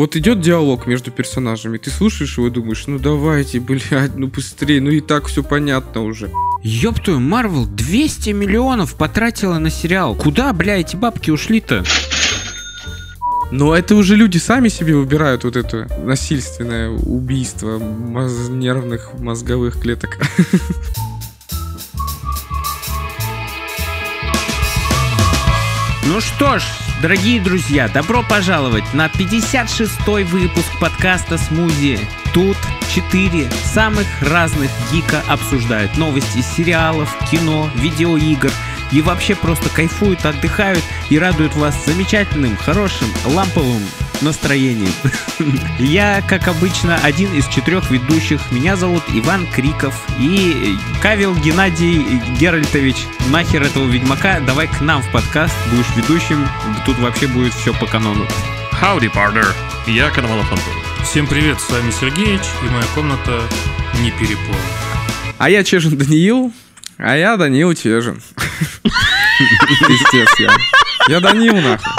Вот идет диалог между персонажами, ты слушаешь его и думаешь, ну давайте, блядь, ну быстрее, ну и так все понятно уже. Ёб твою, Марвел 200 миллионов потратила на сериал. Куда, бля, эти бабки ушли-то? Но это уже люди сами себе выбирают вот это насильственное убийство моз- нервных мозговых клеток. Ну что ж, дорогие друзья, добро пожаловать на 56-й выпуск подкаста «Смузи». Тут четыре самых разных гика обсуждают новости сериалов, кино, видеоигр и вообще просто кайфуют, отдыхают и радуют вас замечательным, хорошим, ламповым настроением. Я, как обычно, один из четырех ведущих. Меня зовут Иван Криков и Кавил Геннадий Геральтович. Нахер этого ведьмака, давай к нам в подкаст, будешь ведущим, тут вообще будет все по канону. Howdy, partner. Я Коновалов Антон. Всем привет, с вами Сергеич, и моя комната не переполнена. А я Чежин Даниил, а я Даниил Чежин. Пиздец я. Я Даниил нахуй.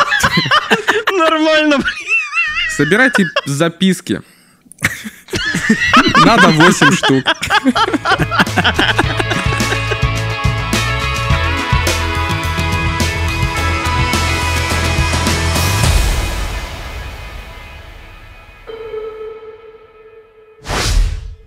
Нормально, Собирайте записки. Надо 8 штук.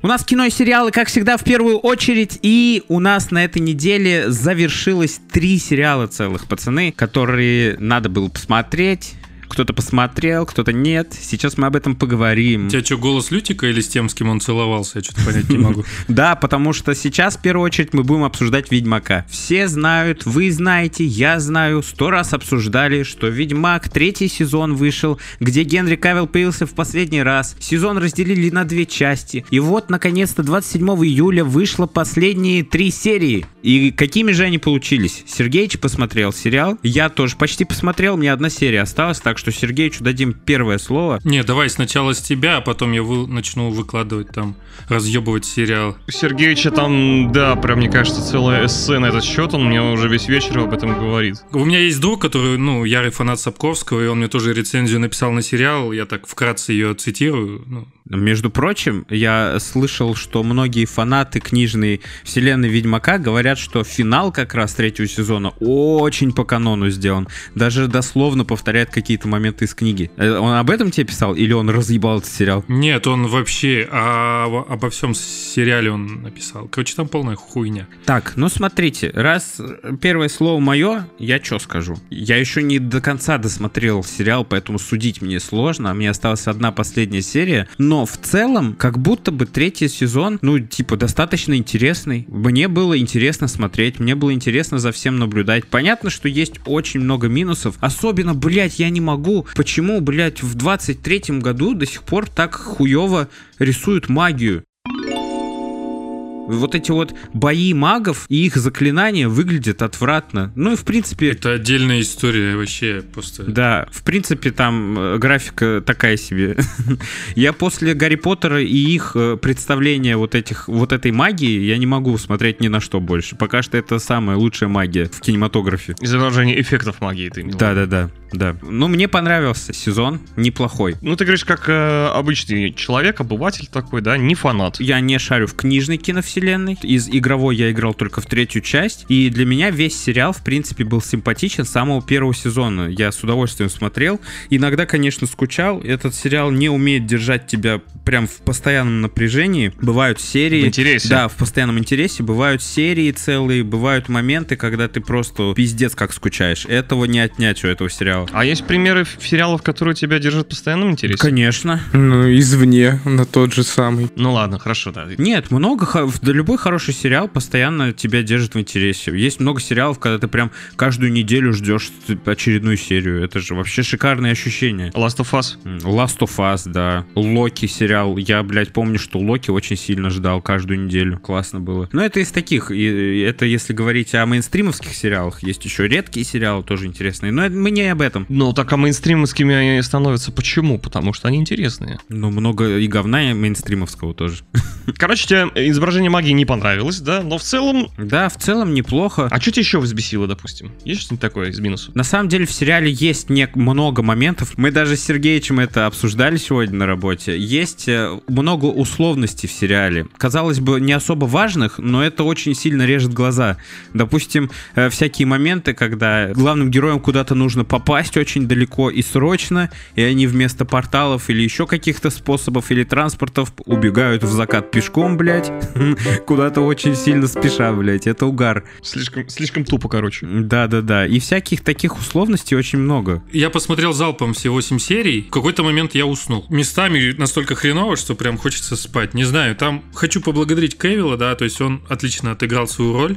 У нас кино и сериалы, как всегда, в первую очередь. И у нас на этой неделе завершилось три сериала целых, пацаны, которые надо было посмотреть. Кто-то посмотрел, кто-то нет. Сейчас мы об этом поговорим. У тебя что, голос Лютика или с тем, с кем он целовался? Я что-то понять не могу. Да, потому что сейчас в первую очередь мы будем обсуждать Ведьмака. Все знают, вы знаете, я знаю, сто раз обсуждали, что Ведьмак третий сезон вышел, где Генри Кавилл появился в последний раз. Сезон разделили на две части. И вот, наконец-то, 27 июля вышло последние три серии. И какими же они получились? Сергеич посмотрел сериал, я тоже почти посмотрел, мне одна серия осталась, так что Сергеичу дадим первое слово. Не, давай сначала с тебя, а потом я вы- начну выкладывать там, разъебывать сериал. У Сергеича там, да, прям, мне кажется, целая эссе на этот счет. Он мне уже весь вечер об этом говорит. У меня есть друг, который, ну, ярый фанат Сапковского, и он мне тоже рецензию написал на сериал. Я так вкратце ее цитирую. Ну, Между прочим, я слышал, что многие фанаты книжной вселенной Ведьмака говорят, что финал как раз третьего сезона очень по канону сделан. Даже дословно повторяет какие-то моменты из книги. Э, Он об этом тебе писал или он разъебал этот сериал? нет, он вообще а, обо всем сериале он написал. Короче, там полная хуйня. Так, ну смотрите, раз первое слово мое, я что скажу? Я еще не до конца досмотрел сериал, поэтому судить мне сложно. Мне осталась одна последняя серия. Но в целом, как будто бы третий сезон, ну, типа, достаточно интересный. Мне было интересно смотреть, мне было интересно за всем наблюдать. Понятно, что есть очень много минусов. Особенно, блядь, я не могу. Почему, блядь, в 23-м году до сих пор так хуево рисуют магию? Вот эти вот бои магов и их заклинания выглядят отвратно. Ну и в принципе... Это отдельная история вообще просто. Да, в принципе, там э, графика такая себе. я после Гарри Поттера и их э, представления вот этих, вот этой магии, я не могу смотреть ни на что больше. Пока что это самая лучшая магия в кинематографе. Изображение эффектов магии ты имел. Да-да-да, да. Ну, мне понравился сезон, неплохой. Ну, ты говоришь, как э, обычный человек, обыватель такой, да, не фанат. Я не шарю в книжной киновселенной. Из игровой я играл только в третью часть. И для меня весь сериал, в принципе, был симпатичен с самого первого сезона. Я с удовольствием смотрел. Иногда, конечно, скучал. Этот сериал не умеет держать тебя прям в постоянном напряжении. Бывают серии... В интересе. Да, в постоянном интересе. Бывают серии целые, бывают моменты, когда ты просто пиздец как скучаешь. Этого не отнять у этого сериала. А есть примеры сериалов, которые тебя держат в постоянном интересе? Конечно. Ну, извне, на тот же самый. Ну ладно, хорошо, да. Нет, много, да любой хороший сериал постоянно тебя держит в интересе. Есть много сериалов, когда ты прям каждую неделю ждешь очередную серию. Это же вообще шикарное ощущение. Last of Us. Last of Us, да. Локи сериал. Я, блядь, помню, что Локи очень сильно ждал каждую неделю. Классно было. Но это из таких. И это если говорить о мейнстримовских сериалах. Есть еще редкие сериалы, тоже интересные. Но мы не об этом. Ну, так а мейнстримовскими они становятся почему? Потому что они интересные. Ну, много и говна и мейнстримовского тоже. Короче, тебе изображение магии не понравилось, да, но в целом... Да, в целом неплохо. А что тебя еще взбесило, допустим? Есть что-нибудь такое из минусов? На самом деле в сериале есть не много моментов. Мы даже с Сергеичем это обсуждали сегодня на работе. Есть э, много условностей в сериале. Казалось бы, не особо важных, но это очень сильно режет глаза. Допустим, э, всякие моменты, когда главным героям куда-то нужно попасть очень далеко и срочно, и они вместо порталов или еще каких-то способов или транспортов убегают в закат пешком, блядь, куда-то очень сильно спеша, блядь. Это угар. Слишком, слишком тупо, короче. Да-да-да. И всяких таких условностей очень много. Я посмотрел залпом все 8 серий. В какой-то момент я уснул. Местами настолько хреново, что прям хочется спать. Не знаю, там хочу поблагодарить Кевилла, да, то есть он отлично отыграл свою роль.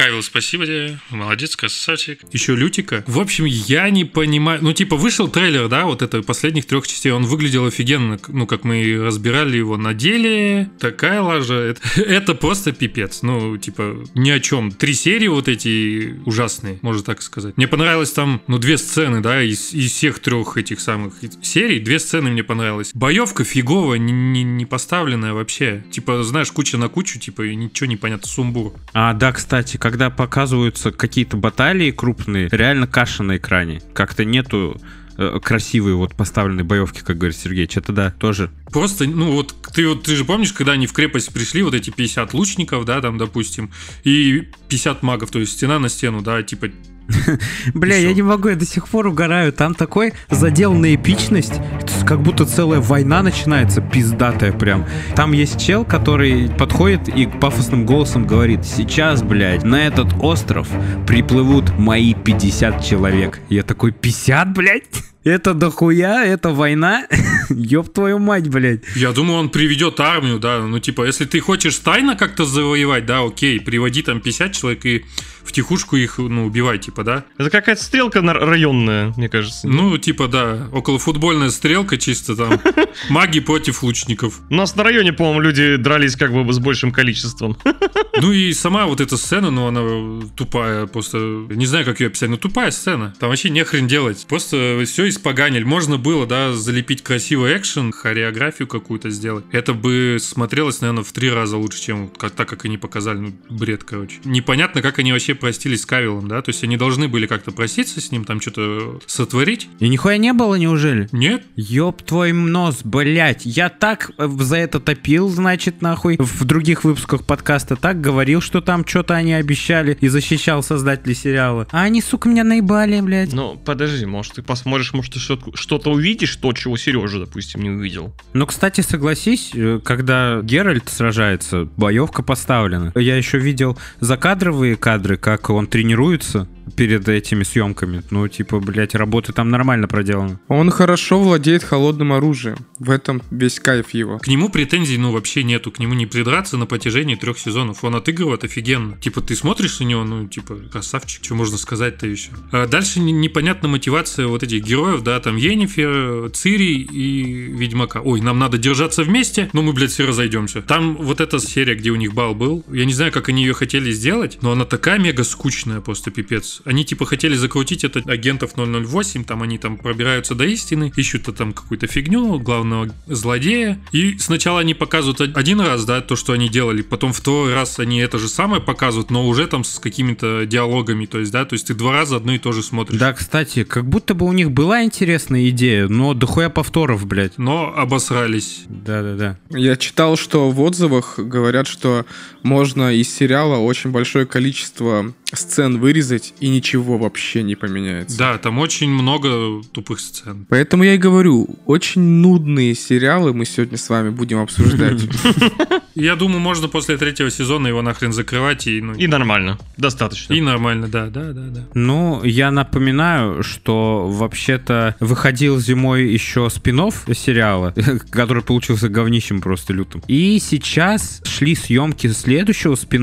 Кавил, спасибо тебе. Молодец, красавчик. Еще Лютика. В общем, я не понимаю. Ну, типа, вышел трейлер, да, вот это последних трех частей. Он выглядел офигенно. Ну, как мы разбирали его на деле. Такая лажа. Это, это просто пипец. Ну, типа, ни о чем. Три серии вот эти ужасные, можно так сказать. Мне понравилось там, ну, две сцены, да, из, из всех трех этих самых серий. Две сцены мне понравилось. Боевка фиговая, не, не, не поставленная вообще. Типа, знаешь, куча на кучу, типа, и ничего не понятно, сумбур. А, да, кстати, когда показываются какие-то баталии крупные, реально каша на экране. Как-то нету э, красивые вот поставленные боевки, как говорит Сергей. Что-то да, тоже. Просто, ну вот ты вот ты же помнишь, когда они в крепость пришли, вот эти 50 лучников, да, там, допустим, и 50 магов, то есть стена на стену, да, типа Бля, я не могу, я до сих пор угораю. Там такой задел на эпичность, как будто целая война начинается, пиздатая прям. Там есть чел, который подходит и пафосным голосом говорит, сейчас, блядь, на этот остров приплывут мои 50 человек. Я такой, 50, блядь? Это дохуя, это война? Ёб твою мать, блядь. Я думаю, он приведет армию, да. Ну, типа, если ты хочешь тайно как-то завоевать, да, окей, приводи там 50 человек и в тихушку их, ну, убивай, типа, да? Это какая-то стрелка районная, мне кажется. Ну, типа, да, около футбольная стрелка чисто там. Маги против лучников. У нас на районе, по-моему, люди дрались как бы с большим количеством. Ну и сама вот эта сцена, ну, она тупая, просто... Не знаю, как ее описать, но тупая сцена. Там вообще не хрен делать. Просто все испоганили. Можно было, да, залепить красивый экшен, хореографию какую-то сделать. Это бы смотрелось, наверное, в три раза лучше, чем как, так, как они показали. Ну, бред, короче. Непонятно, как они вообще простились с Кавиллом, да? То есть они должны были как-то проститься с ним, там что-то сотворить. И нихуя не было, неужели? Нет. Ёб твой нос, блять. Я так э, за это топил, значит, нахуй. В других выпусках подкаста так говорил, что там что-то они обещали и защищал создателей сериала. А они, сука, меня наебали, блядь. Ну, подожди, может, ты посмотришь, может, ты что-то увидишь, то, чего Сережа, допустим, не увидел. Ну, кстати, согласись, э, когда Геральт сражается, боевка поставлена. Я еще видел закадровые кадры, как он тренируется перед этими съемками. Ну, типа, блядь, работа там нормально проделана. Он хорошо владеет холодным оружием. В этом весь кайф его. К нему претензий, ну, вообще нету. К нему не придраться на протяжении трех сезонов. Он отыгрывает офигенно. Типа, ты смотришь на него, ну, типа, красавчик. Что можно сказать-то еще? А дальше непонятна мотивация вот этих героев, да, там Енифер, Цири и Ведьмака. Ой, нам надо держаться вместе, но мы, блядь, все разойдемся. Там вот эта серия, где у них бал был, я не знаю, как они ее хотели сделать, но она такая мега скучная, просто пипец. Они типа хотели закрутить это агентов 008, там они там пробираются до истины, ищут там какую-то фигню, главного злодея. И сначала они показывают один раз, да, то, что они делали, потом второй раз они это же самое показывают, но уже там с какими-то диалогами, то есть, да, то есть ты два раза одно и то же смотришь. Да, кстати, как будто бы у них была интересная идея, но дохуя повторов, блядь. Но обосрались. Да-да-да. Я читал, что в отзывах говорят, что можно из сериала очень большое количество сцен вырезать и ничего вообще не поменяется. Да, там очень много тупых сцен. Поэтому я и говорю, очень нудные сериалы мы сегодня с вами будем обсуждать. Я думаю, можно после третьего сезона его нахрен закрывать и... Ну, и нормально, достаточно. И нормально, да, да, да, да. Ну, я напоминаю, что вообще-то выходил зимой еще спин сериала, который получился говнищем просто лютым. И сейчас шли съемки следующего спин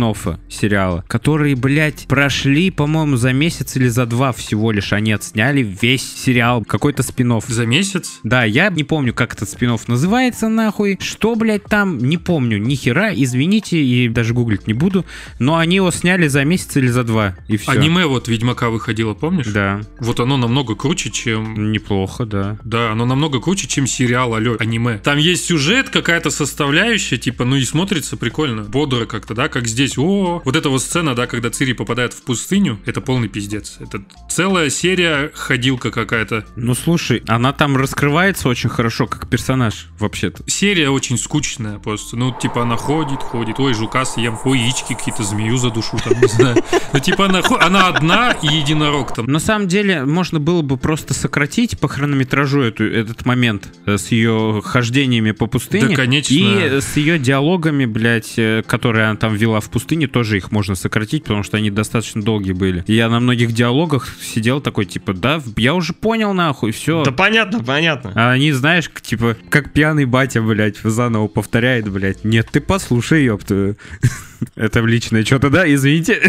сериала, который, блядь, прошли, по-моему, за месяц или за два всего лишь они отсняли весь сериал, какой-то спин За месяц? Да, я не помню, как этот спин называется, нахуй. Что, блядь, там, не помню, ни хера, извините, и даже гуглить не буду. Но они его сняли за месяц или за два, и все. Аниме вот Ведьмака выходило, помнишь? Да. Вот оно намного круче, чем... Неплохо, да. Да, оно намного круче, чем сериал, алё, аниме. Там есть сюжет, какая-то составляющая, типа, ну и смотрится прикольно, бодро как-то, да, как здесь. О, вот эта вот сцена, да, когда Цири попадает в пустыню, это полный пиздец. Это целая серия ходилка какая-то. Ну слушай, она там раскрывается очень хорошо, как персонаж, вообще-то. Серия очень скучная просто. Ну, типа, она ходит, ходит, ой, жука съем, ой, яички какие-то, змею задушу, там, не знаю. Ну, типа, она, она одна и единорог там. На самом деле, можно было бы просто сократить по хронометражу эту, этот момент э, с ее хождениями по пустыне. Да, конечно. И с ее диалогами, блядь, э, которые она там вела в пустыне, тоже их можно сократить, потому что они достаточно долгие были. И я на многих диалогах сидел такой, типа, да, я уже понял, нахуй, все. Да понятно, понятно. А они, знаешь, типа, как пьяный батя, блядь, заново повторяет, блядь. Нет, ты послушай, ёпта. Это личное что-то, да? Извините.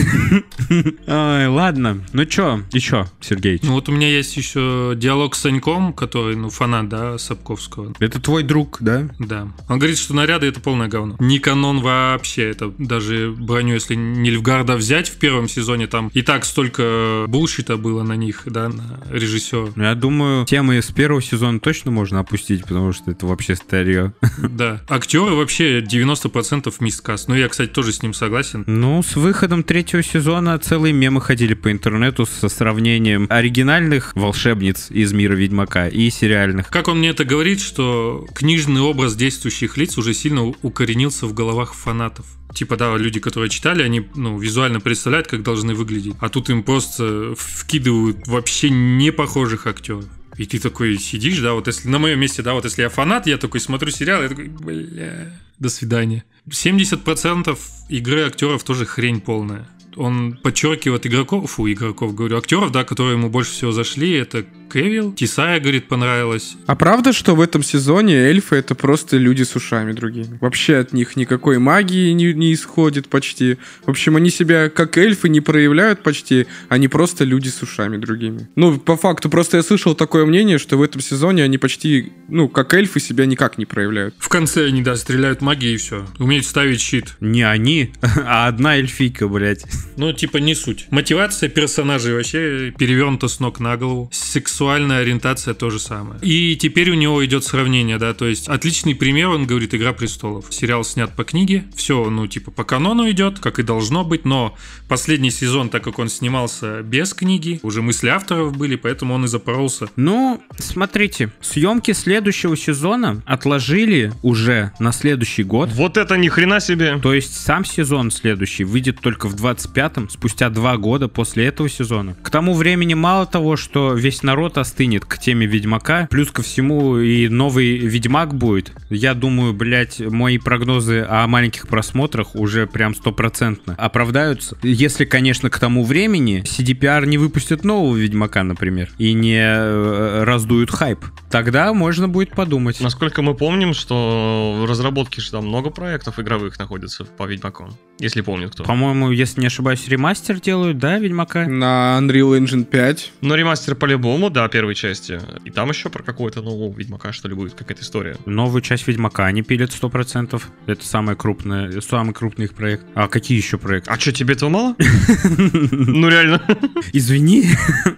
Ой, ладно. Ну чё, еще, Сергей? Ну, вот у меня есть еще диалог с Саньком, который, ну, фанат, да, Сапковского. Это твой друг, да? Да. Он говорит, что наряды это полное говно. Не канон вообще. Это даже броню, если Нильфгарда взять в первом сезоне, там и так столько булщита было на них, да, на режиссера. Ну, я думаю, темы из первого сезона точно можно опустить, потому что это вообще старье. Да. Актеры вообще 90% мисткаст. Ну, я, кстати, тоже с ним согласен. Ну, с выходом третьего сезона целые мемы ходили по интернету со сравнением оригинальных волшебниц из мира Ведьмака и сериальных. Как он мне это говорит, что книжный образ действующих лиц уже сильно укоренился в головах фанатов. Типа, да, люди, которые читали, они ну, визуально представляют, как должны выглядеть. А тут им просто вкидывают вообще не похожих актеров. И ты такой сидишь, да, вот если на моем месте, да, вот если я фанат, я такой смотрю сериал, я такой, бля, до свидания. 70% игры актеров тоже хрень полная. Он подчеркивает игроков, фу, игроков, говорю, актеров, да, которые ему больше всего зашли, это Кевилл, Тисая, говорит, понравилось. А правда, что в этом сезоне эльфы это просто люди с ушами другими? Вообще от них никакой магии не, не исходит почти. В общем, они себя как эльфы не проявляют почти, они просто люди с ушами другими. Ну, по факту, просто я слышал такое мнение, что в этом сезоне они почти, ну, как эльфы себя никак не проявляют. В конце они, да, стреляют магией и все. Умеют ставить щит. Не они, а одна эльфийка, блядь. Ну, типа, не суть. Мотивация персонажей вообще перевернута с ног на голову. Сексуальная ориентация то же самое. И теперь у него идет сравнение, да, то есть отличный пример, он говорит, «Игра престолов». Сериал снят по книге, все, ну, типа, по канону идет, как и должно быть, но последний сезон, так как он снимался без книги, уже мысли авторов были, поэтому он и запоролся. Ну, смотрите, съемки следующего сезона отложили уже на следующий год. Вот это ни хрена себе. То есть сам сезон следующий выйдет только в 25-м, спустя два года после этого сезона. К тому времени мало того, что весь народ остынет к теме Ведьмака, плюс ко всему и новый Ведьмак будет. Я думаю, блядь, мои прогнозы о маленьких просмотрах уже прям стопроцентно оправдаются. Если, конечно, к тому времени CDPR не выпустит нового Ведьмака, например, и не э, раздуют хайп. Тогда можно будет подумать. Насколько мы помним, что в разработке же там много проектов игровых находится по Ведьмаку. Если помнит кто. По-моему, если не ошибаюсь, ремастер делают, да, Ведьмака? На Unreal Engine 5. Но ремастер по-любому, да, первой части. И там еще про какого-то нового Ведьмака, что ли, будет какая-то история. Новую часть Ведьмака они пилят 100%. Это самое крупное, самый крупный их проект. А какие еще проекты? А что, тебе этого мало? Ну реально. Извини.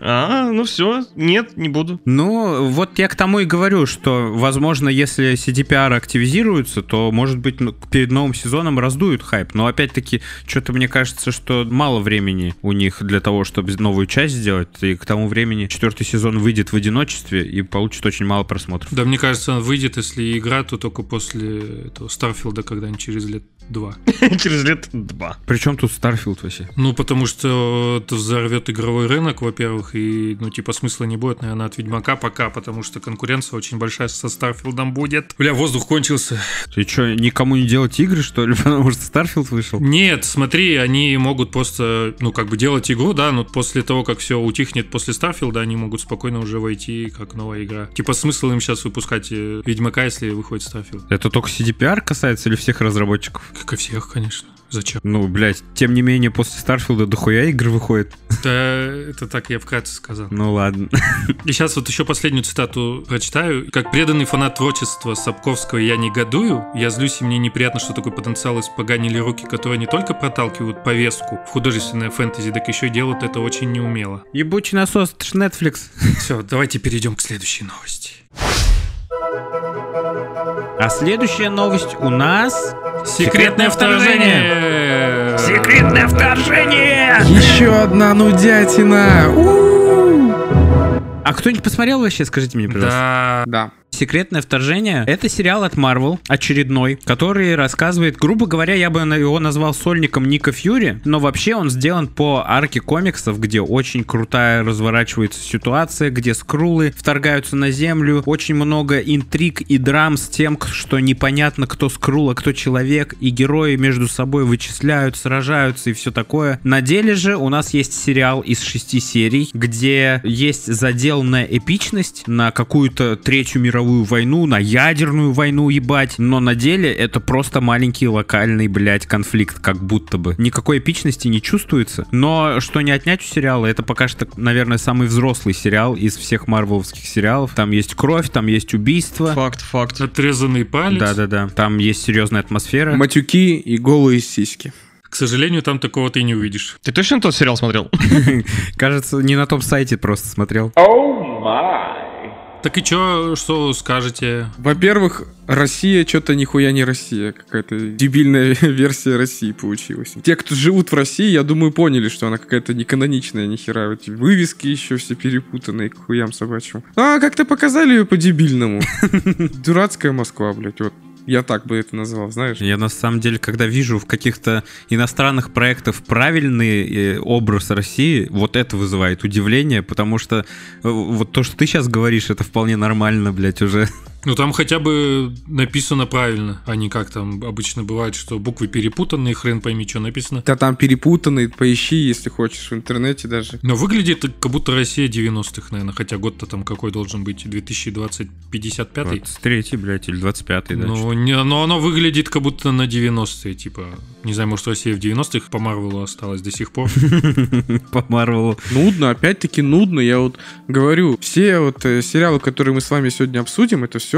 А, ну все, нет, не буду. Ну, вот я к тому и говорю, что, возможно, если CDPR активизируется, то, может быть, ну, перед новым сезоном раздуют хайп. Но, опять-таки, что-то мне кажется, что мало времени у них для того, чтобы новую часть сделать. И к тому времени четвертый сезон выйдет в одиночестве и получит очень мало просмотров. Да, мне кажется, он выйдет, если игра, то только после этого Старфилда, когда-нибудь через лет два. Через лет два. Причем тут Starfield вообще? Ну, потому что это взорвет игровой рынок, во-первых, и, ну, типа, смысла не будет, наверное, от Ведьмака пока, потому что конкуренция очень большая со Starfield 'ом будет. Бля, воздух кончился. Ты что, никому не делать игры, что ли, потому что Starfield вышел? Нет, смотри, они могут просто, ну, как бы делать игру, да, но после того, как все утихнет после Starfield 'а, они могут спокойно уже войти как новая игра. Типа, смысл им сейчас выпускать э, Ведьмака, если выходит Starfield? Это только CDPR касается или всех разработчиков? Как и всех, конечно. Зачем? Ну, блядь, тем не менее, после Старфилда дохуя игр выходит. Да, это так я вкратце сказал. Ну ладно. И сейчас вот еще последнюю цитату прочитаю. Как преданный фанат творчества Сапковского я негодую, я злюсь, и мне неприятно, что такой потенциал испоганили руки, которые не только проталкивают повестку в художественное фэнтези, так еще и делают это очень неумело. Ебучий насос, это ж Netflix. Все, давайте перейдем к следующей новости. А следующая новость у нас... Секретное вторжение! Секретное вторжение! Еще одна нудятина! У-у-у! А кто-нибудь посмотрел вообще, скажите мне, пожалуйста? Да. Да. Секретное вторжение — это сериал от Marvel, очередной, который рассказывает, грубо говоря, я бы на- его назвал сольником Ника Фьюри, но вообще он сделан по арке комиксов, где очень крутая разворачивается ситуация, где скрулы вторгаются на Землю, очень много интриг и драм с тем, что непонятно, кто скрул, а кто человек, и герои между собой вычисляют, сражаются и все такое. На деле же у нас есть сериал из шести серий, где есть заделанная эпичность на какую-то третью мировую войну, на ядерную войну, ебать. Но на деле это просто маленький локальный, блядь, конфликт, как будто бы. Никакой эпичности не чувствуется. Но что не отнять у сериала, это пока что, наверное, самый взрослый сериал из всех марвеловских сериалов. Там есть кровь, там есть убийство. Факт, факт. Отрезанный палец. Да-да-да. Там есть серьезная атмосфера. Матюки и голые сиськи. К сожалению, там такого ты не увидишь. Ты точно тот сериал смотрел? Кажется, не на том сайте просто смотрел. Так и чё, что скажете? Во-первых, Россия что-то нихуя не Россия. Какая-то дебильная версия России получилась. Те, кто живут в России, я думаю, поняли, что она какая-то неканоничная нихера. Эти вывески еще все перепутанные к хуям собачьим. А, как-то показали ее по-дебильному. Дурацкая Москва, блядь, вот. Я так бы это назвал, знаешь? Я на самом деле, когда вижу в каких-то иностранных проектах правильный э, образ России, вот это вызывает удивление, потому что э, вот то, что ты сейчас говоришь, это вполне нормально, блядь, уже. Ну там хотя бы написано правильно, а не как там обычно бывает, что буквы перепутанные, хрен пойми, что написано. Да там перепутанный, поищи, если хочешь, в интернете даже. Но выглядит как будто Россия 90-х, наверное, хотя год-то там какой должен быть, 2020, 55 23 блядь, или 25-й, да. Ну, не, но оно выглядит как будто на 90-е, типа, не знаю, может, Россия в 90-х по Марвелу осталась до сих пор. По Марвелу. Нудно, опять-таки нудно. Я вот говорю, все вот э, сериалы, которые мы с вами сегодня обсудим, это все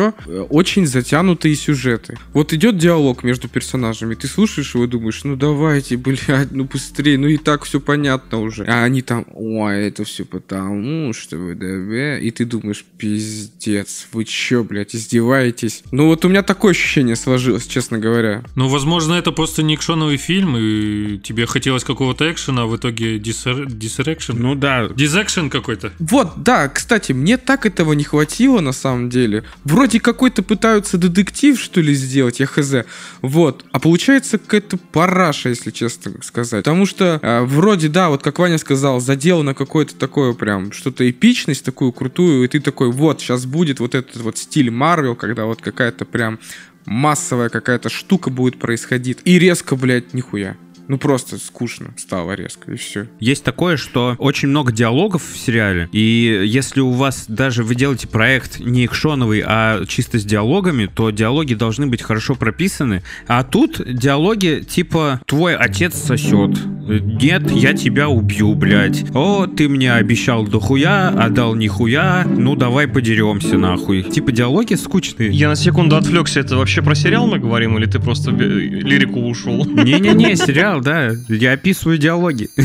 очень затянутые сюжеты. Вот идет диалог между персонажами, ты слушаешь его и думаешь, ну давайте, блядь, ну быстрее, ну и так все понятно уже. А они там, ой, это все потому, что вы, да, да». и ты думаешь, пиздец, вы чё, блядь, издеваетесь? Ну вот у меня такое ощущение сложилось, честно говоря. Ну, возможно, это просто не экшоновый фильм, и тебе хотелось какого-то экшена, а в итоге дисрекшн. Ну да, Дизэкшн какой-то. Вот, да, кстати, мне так этого не хватило на самом деле. Вроде какой-то пытаются детектив, что ли, сделать, я хз. Вот. А получается какая-то параша, если честно сказать. Потому что э, вроде, да, вот как Ваня сказал, заделано какое-то такое прям, что-то эпичность такую крутую, и ты такой, вот, сейчас будет вот этот вот стиль Марвел, когда вот какая-то прям массовая какая-то штука будет происходить. И резко, блядь, нихуя. Ну просто скучно стало резко, и все. Есть такое, что очень много диалогов в сериале, и если у вас даже вы делаете проект не экшоновый, а чисто с диалогами, то диалоги должны быть хорошо прописаны. А тут диалоги типа «Твой отец сосет», «Нет, я тебя убью, блядь», «О, ты мне обещал дохуя, а дал нихуя, ну давай подеремся нахуй». Типа диалоги скучные. Я на секунду отвлекся. Это вообще про сериал мы говорим, или ты просто лирику ушел? Не-не-не, сериал, да. Я описываю диалоги.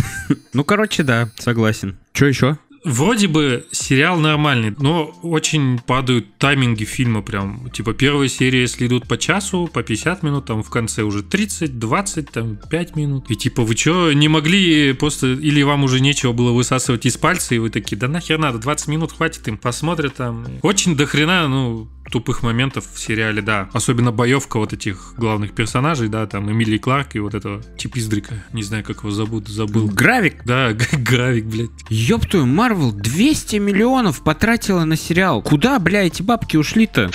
Ну, короче, да, согласен. Что еще? Вроде бы сериал нормальный, но очень падают тайминги фильма прям. Типа первая серия, если идут по часу, по 50 минут, там в конце уже 30, 20, там 5 минут. И типа вы что, не могли просто, или вам уже нечего было высасывать из пальца, и вы такие, да нахер надо, 20 минут хватит им, посмотрят там. Очень дохрена, ну, тупых моментов в сериале, да. Особенно боевка вот этих главных персонажей, да, там Эмилии Кларк и вот этого чипиздрика. Не знаю, как его зовут, забыл. Гравик. Да, Гравик, блядь. Ёб твою, Марвел 200 миллионов потратила на сериал. Куда, бля, эти бабки ушли-то?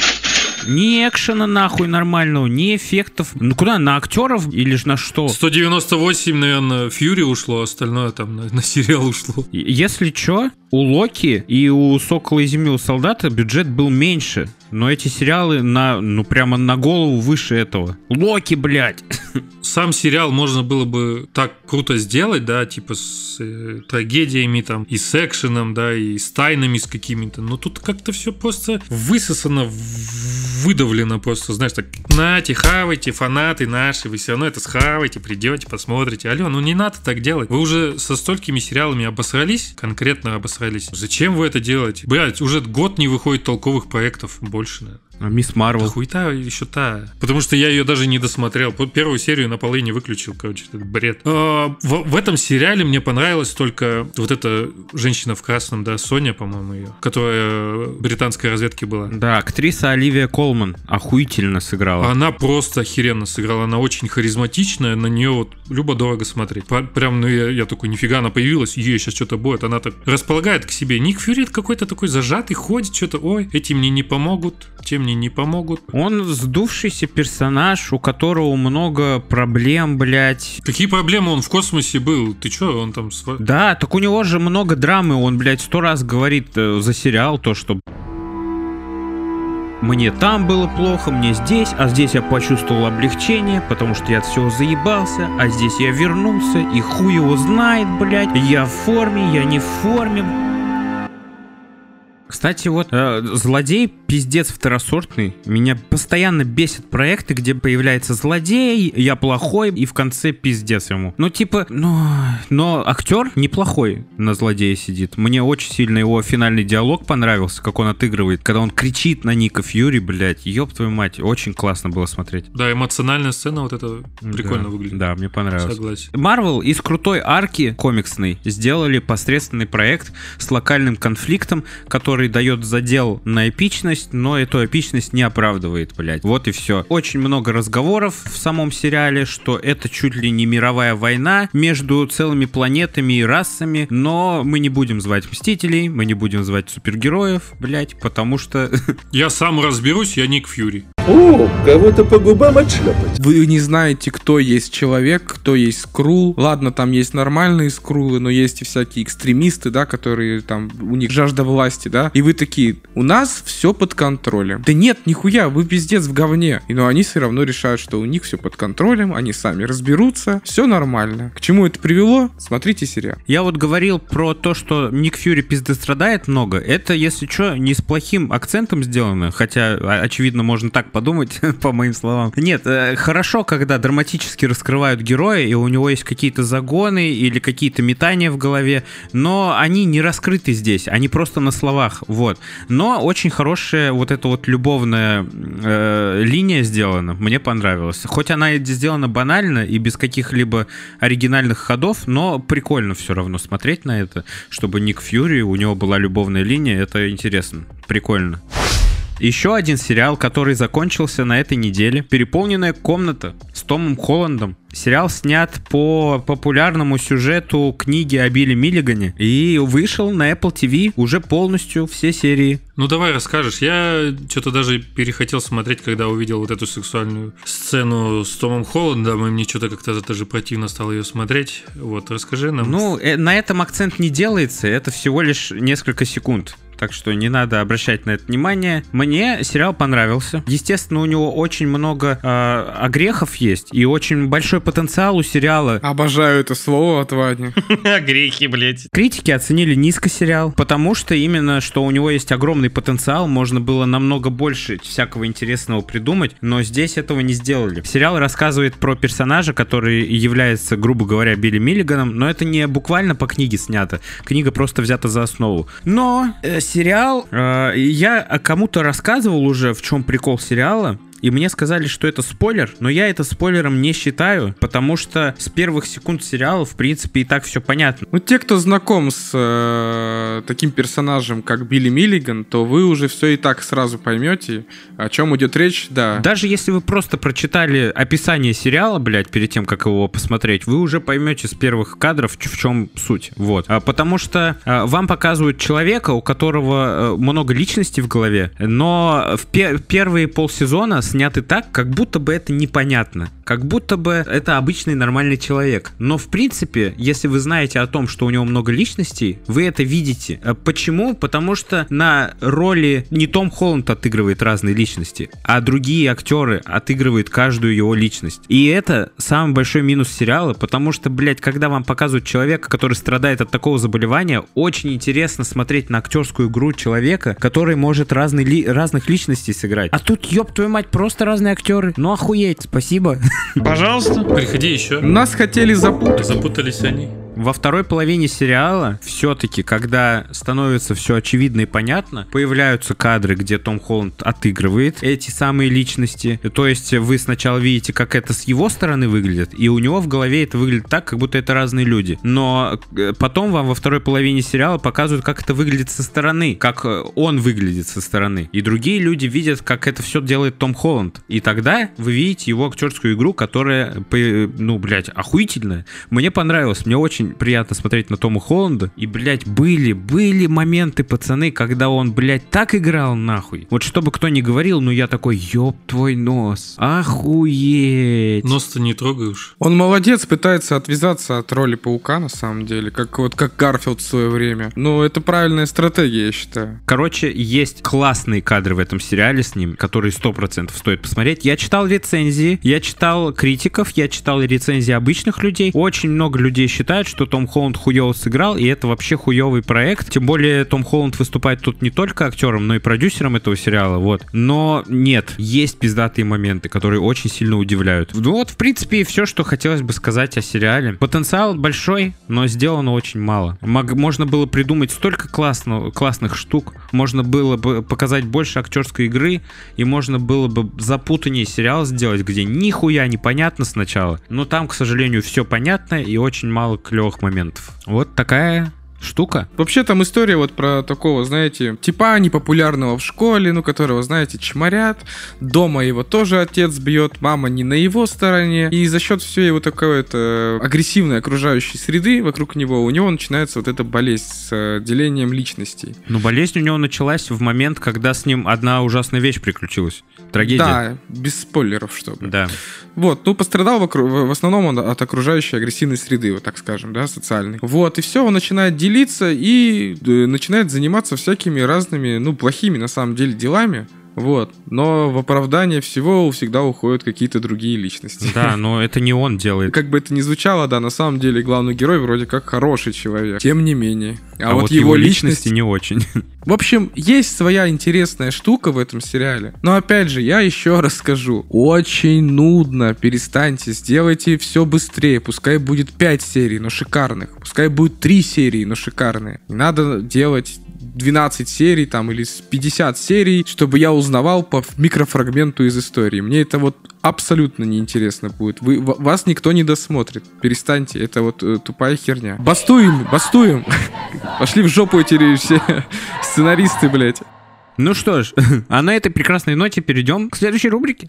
Ни экшена нахуй нормального, ни эффектов. Ну куда, на актеров или ж на что? 198, наверное, Фьюри ушло, остальное там на, на сериал ушло. Если чё, у Локи и у Сокола и Зимнего Солдата бюджет был меньше. Но эти сериалы на, ну прямо на голову выше этого. Локи, блядь! Сам сериал можно было бы так круто сделать, да, типа с э, трагедиями там, и с экшеном, да, и с тайнами с какими-то. Но тут как-то все просто высосано, выдавлено просто, знаешь, так, нате, хавайте, фанаты наши, вы все равно это схавайте, придете, посмотрите. Алло, ну не надо так делать. Вы уже со столькими сериалами обосрались, конкретно обосрались. Зачем вы это делаете? Блять, уже год не выходит толковых проектов больше, наверное. А Мисс Марвел. Да хуета еще та. Потому что я ее даже не досмотрел. Первую серию на половине выключил, короче, этот бред. А, в, в этом сериале мне понравилась только вот эта женщина в красном, да, Соня, по-моему, ее, которая британской разведки была. Да, актриса Оливия Колман охуительно сыграла. Она просто охеренно сыграла. Она очень харизматичная, на нее вот любо-дорого смотреть. Прям, ну я, я такой, нифига, она появилась, ей сейчас что-то будет. Она так располагает к себе. Ник Фьюри какой-то такой зажатый, ходит, что-то, ой, эти мне не помогут, тем не не помогут. Он сдувшийся персонаж, у которого много проблем, блядь. Какие проблемы он в космосе был? Ты чё, он там... Да, так у него же много драмы, он, блядь, сто раз говорит э, за сериал то, что мне там было плохо, мне здесь, а здесь я почувствовал облегчение, потому что я от всего заебался, а здесь я вернулся, и хуй его знает, блядь, я в форме, я не в форме, кстати, вот э, злодей пиздец второсортный. Меня постоянно бесит проекты, где появляется злодей, я плохой, и в конце пиздец ему. Ну, типа, ну... Но актер неплохой на злодея сидит. Мне очень сильно его финальный диалог понравился, как он отыгрывает, когда он кричит на Ника Фьюри, блядь, ёб твою мать, очень классно было смотреть. Да, эмоциональная сцена вот это прикольно да, выглядит. Да, мне понравилось. Согласен. Марвел из крутой арки комиксной сделали посредственный проект с локальным конфликтом, который который дает задел на эпичность, но эту эпичность не оправдывает, блядь. Вот и все. Очень много разговоров в самом сериале, что это чуть ли не мировая война между целыми планетами и расами, но мы не будем звать Мстителей, мы не будем звать супергероев, блядь, потому что... Я сам разберусь, я Ник Фьюри. О, кого-то по губам отшлепать. Вы не знаете, кто есть человек, кто есть скрул. Ладно, там есть нормальные скрулы, но есть и всякие экстремисты, да, которые там, у них жажда власти, да. И вы такие, у нас все под контролем. Да нет, нихуя, вы пиздец в говне. И но они все равно решают, что у них все под контролем, они сами разберутся, все нормально. К чему это привело? Смотрите сериал. Я вот говорил про то, что Ник Фьюри пизды страдает много. Это, если что, не с плохим акцентом сделано, хотя, очевидно, можно так подумать, по моим словам. Нет, э, хорошо, когда драматически раскрывают героя, и у него есть какие-то загоны или какие-то метания в голове, но они не раскрыты здесь, они просто на словах, вот. Но очень хорошая вот эта вот любовная э, линия сделана, мне понравилась. Хоть она сделана банально и без каких-либо оригинальных ходов, но прикольно все равно смотреть на это, чтобы Ник Фьюри, у него была любовная линия, это интересно, прикольно. Еще один сериал, который закончился на этой неделе. Переполненная комната с Томом Холландом. Сериал снят по популярному сюжету книги о Билли Миллигане и вышел на Apple TV уже полностью все серии. Ну давай расскажешь. Я что-то даже перехотел смотреть, когда увидел вот эту сексуальную сцену с Томом Холландом, и мне что-то как-то даже противно стало ее смотреть. Вот, расскажи нам. Ну, э, на этом акцент не делается, это всего лишь несколько секунд так что не надо обращать на это внимание. Мне сериал понравился. Естественно, у него очень много э, огрехов есть и очень большой потенциал у сериала. Обожаю это слово от Вани. Огрехи, блядь. Критики оценили низко сериал, потому что именно, что у него есть огромный потенциал, можно было намного больше всякого интересного придумать, но здесь этого не сделали. Сериал рассказывает про персонажа, который является, грубо говоря, Билли Миллиганом, но это не буквально по книге снято. Книга просто взята за основу. Но э, сериал, э, я кому-то рассказывал уже, в чем прикол сериала и мне сказали, что это спойлер, но я это спойлером не считаю, потому что с первых секунд сериала, в принципе, и так все понятно. Ну, те, кто знаком с э, таким персонажем, как Билли Миллиган, то вы уже все и так сразу поймете, о чем идет речь, да. Даже если вы просто прочитали описание сериала, блядь, перед тем, как его посмотреть, вы уже поймете с первых кадров, в чем суть. Вот. А, потому что а, вам показывают человека, у которого а, много личностей в голове, но в пе- первые полсезона сняты так, как будто бы это непонятно. Как будто бы это обычный нормальный человек. Но в принципе, если вы знаете о том, что у него много личностей, вы это видите. А Почему? Потому что на роли не Том Холланд отыгрывает разные личности, а другие актеры отыгрывают каждую его личность. И это самый большой минус сериала, потому что, блядь, когда вам показывают человека, который страдает от такого заболевания, очень интересно смотреть на актерскую игру человека, который может разные ли- разных личностей сыграть. А тут, ёб твою мать, просто разные актеры. Ну охуеть, спасибо. Пожалуйста. Приходи еще. Нас хотели запутать. Запутались они. Во второй половине сериала все-таки, когда становится все очевидно и понятно, появляются кадры, где Том Холланд отыгрывает эти самые личности. То есть вы сначала видите, как это с его стороны выглядит, и у него в голове это выглядит так, как будто это разные люди. Но э, потом вам во второй половине сериала показывают, как это выглядит со стороны, как э, он выглядит со стороны. И другие люди видят, как это все делает Том Холланд. И тогда вы видите его актерскую игру, которая, по- ну, блядь, охуительная. Мне понравилось, мне очень приятно смотреть на Тома Холланда. И, блядь, были, были моменты, пацаны, когда он, блядь, так играл нахуй. Вот чтобы кто ни говорил, но я такой, ёб твой нос, охуеть. Нос-то не трогаешь. Он молодец, пытается отвязаться от роли паука, на самом деле, как вот как Гарфилд в свое время. Ну, это правильная стратегия, я считаю. Короче, есть классные кадры в этом сериале с ним, которые 100% стоит посмотреть. Я читал рецензии, я читал критиков, я читал рецензии обычных людей. Очень много людей считают, что Том Холланд хуево сыграл, и это вообще хуевый проект. Тем более Том Холланд выступает тут не только актером, но и продюсером этого сериала, вот. Но нет, есть пиздатые моменты, которые очень сильно удивляют. Ну вот, в принципе, и все, что хотелось бы сказать о сериале. Потенциал большой, но сделано очень мало. Мог- можно было придумать столько классного, классных штук, можно было бы показать больше актерской игры, и можно было бы запутаннее сериал сделать, где нихуя непонятно сначала, но там, к сожалению, все понятно и очень мало клевых моментов. Вот такая штука. Вообще там история вот про такого, знаете, типа непопулярного в школе, ну, которого, знаете, чморят. Дома его тоже отец бьет, мама не на его стороне. И за счет всей вот такой вот э, агрессивной окружающей среды вокруг него, у него начинается вот эта болезнь с э, делением личностей. Но болезнь у него началась в момент, когда с ним одна ужасная вещь приключилась. Трагедия. Да, без спойлеров, чтобы. Да. Вот, ну, пострадал в, в основном он от окружающей агрессивной среды, вот так скажем, да, социальной. Вот, и все, он начинает делиться и э, начинает заниматься всякими разными, ну, плохими, на самом деле, делами. Вот, но в оправдание всего всегда уходят какие-то другие личности. Да, но это не он делает. Как бы это ни звучало, да, на самом деле главный герой вроде как хороший человек. Тем не менее. А, А, вот, его, личность... не очень. В общем, есть своя интересная штука в этом сериале. Но опять же, я еще раз скажу. Очень нудно. Перестаньте. Сделайте все быстрее. Пускай будет 5 серий, но шикарных. Пускай будет 3 серии, но шикарные. Не надо делать 12 серий там или с 50 серий, чтобы я узнавал по микрофрагменту из истории. Мне это вот абсолютно неинтересно будет. Вы, ва- вас никто не досмотрит. Перестаньте, это вот э, тупая херня. Бастуем, бастуем. Пошли в жопу эти все сценаристы, блядь. Ну что ж, а на этой прекрасной ноте перейдем к следующей рубрике.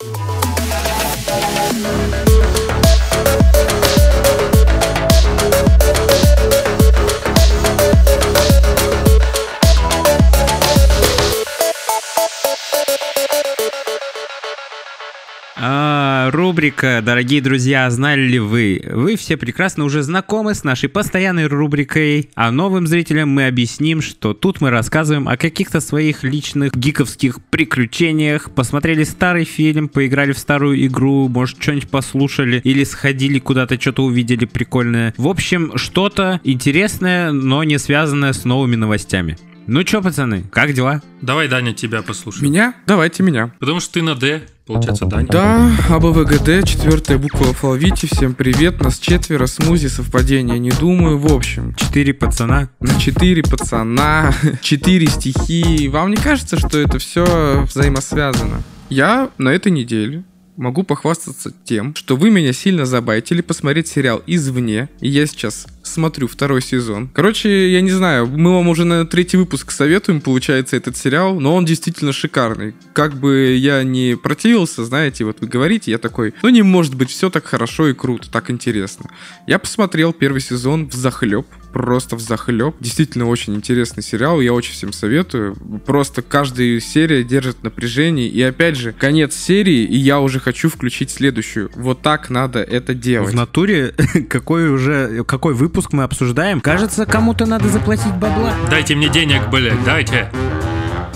Рубрика, дорогие друзья, знали ли вы? Вы все прекрасно уже знакомы с нашей постоянной рубрикой, а новым зрителям мы объясним, что тут мы рассказываем о каких-то своих личных гиковских приключениях, посмотрели старый фильм, поиграли в старую игру, может, что-нибудь послушали или сходили куда-то, что-то увидели прикольное. В общем, что-то интересное, но не связанное с новыми новостями. Ну чё, пацаны, как дела? Давай, Даня, тебя послушаем. Меня? Давайте меня. Потому что ты на Д, получается, Даня. Да, АБВГД, четвертая буква в алфавите. Всем привет, нас четверо, смузи, совпадения, не думаю. В общем, Четыре пацана. на четыре пацана, четыре стихи. Вам не кажется, что это все взаимосвязано? Я на этой неделе могу похвастаться тем, что вы меня сильно забайтили посмотреть сериал «Извне», и я сейчас смотрю второй сезон. Короче, я не знаю, мы вам уже на третий выпуск советуем, получается, этот сериал, но он действительно шикарный. Как бы я не противился, знаете, вот вы говорите, я такой, ну не может быть все так хорошо и круто, так интересно. Я посмотрел первый сезон в захлеб, просто в захлеб. Действительно очень интересный сериал, я очень всем советую. Просто каждая серия держит напряжение. И опять же, конец серии, и я уже хочу включить следующую. Вот так надо это делать. В натуре какой уже какой выпуск мы обсуждаем? Кажется, кому-то надо заплатить бабла. Дайте мне денег, блядь, дайте.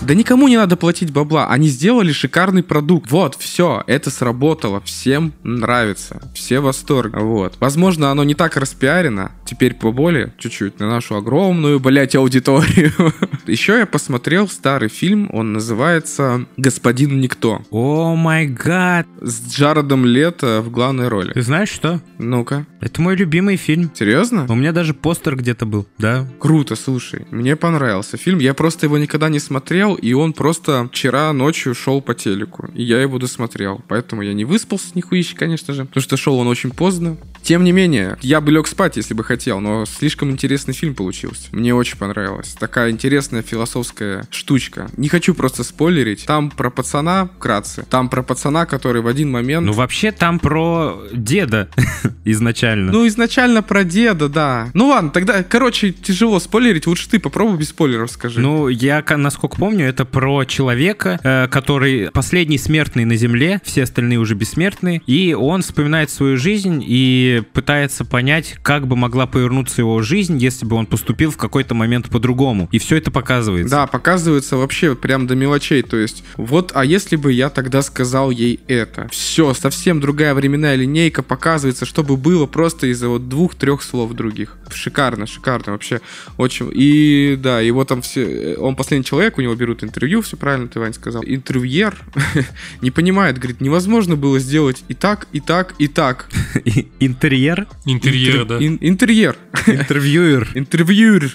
Да никому не надо платить бабла. Они сделали шикарный продукт. Вот, все, это сработало. Всем нравится. Все в восторге. Вот. Возможно, оно не так распиарено. Теперь поболее, чуть-чуть, на нашу огромную, блять, аудиторию. Еще я посмотрел старый фильм. Он называется «Господин Никто». О май гад. С Джаредом Лето в главной роли. Ты знаешь что? Ну-ка. Это мой любимый фильм. Серьезно? У меня даже постер где-то был, да. Круто, слушай. Мне понравился фильм. Я просто его никогда не смотрел, и он просто вчера ночью шел по телеку, и я его досмотрел. Поэтому я не выспался нихуище, конечно же, потому что шел он очень поздно. Тем не менее, я бы лег спать, если бы хотел, но слишком интересный фильм получился. Мне очень понравилось. Такая интересная философская штучка. Не хочу просто спойлерить. Там про пацана, вкратце, там про пацана, который в один момент... Ну вообще там про деда изначально. Ну, изначально про деда, да. Ну ладно, тогда, короче, тяжело спойлерить. Лучше ты попробуй без спойлеров скажи. Ну, я, насколько помню, это про человека, э, который последний смертный на Земле, все остальные уже бессмертные, и он вспоминает свою жизнь и пытается понять, как бы могла повернуться его жизнь, если бы он поступил в какой-то момент по-другому. И все это показывается. Да, показывается вообще прям до мелочей. То есть, вот, а если бы я тогда сказал ей это? Все, совсем другая временная линейка показывается, чтобы было просто из-за вот двух-трех слов других. Шикарно, шикарно вообще. Очень. И да, его там все... Он последний человек, у него берут интервью, все правильно ты, Вань, сказал. Интервьюер не понимает, говорит, невозможно было сделать и так, и так, и так. Интерьер? Интерьер, да. Интерьер. Интервьюер. Интервьюер.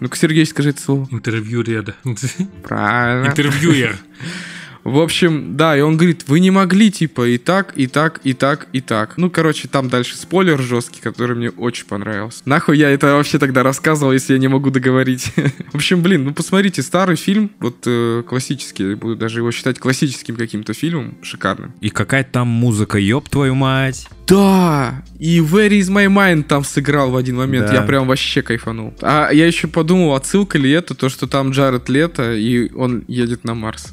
Ну-ка, Сергей, скажи это слово. Интервьюер. Правильно. Интервьюер. В общем, да, и он говорит, вы не могли, типа, и так, и так, и так, и так. Ну, короче, там дальше спойлер жесткий, который мне очень понравился. Нахуй я это вообще тогда рассказывал, если я не могу договорить. В общем, блин, ну посмотрите, старый фильм, вот э, классический, буду даже его считать классическим каким-то фильмом, шикарным. И какая там музыка, ёб твою мать. Да, и Where is my mind там сыграл в один момент. Да. Я прям вообще кайфанул. А я еще подумал, отсылка ли это, то, что там Джаред Лето, и он едет на Марс.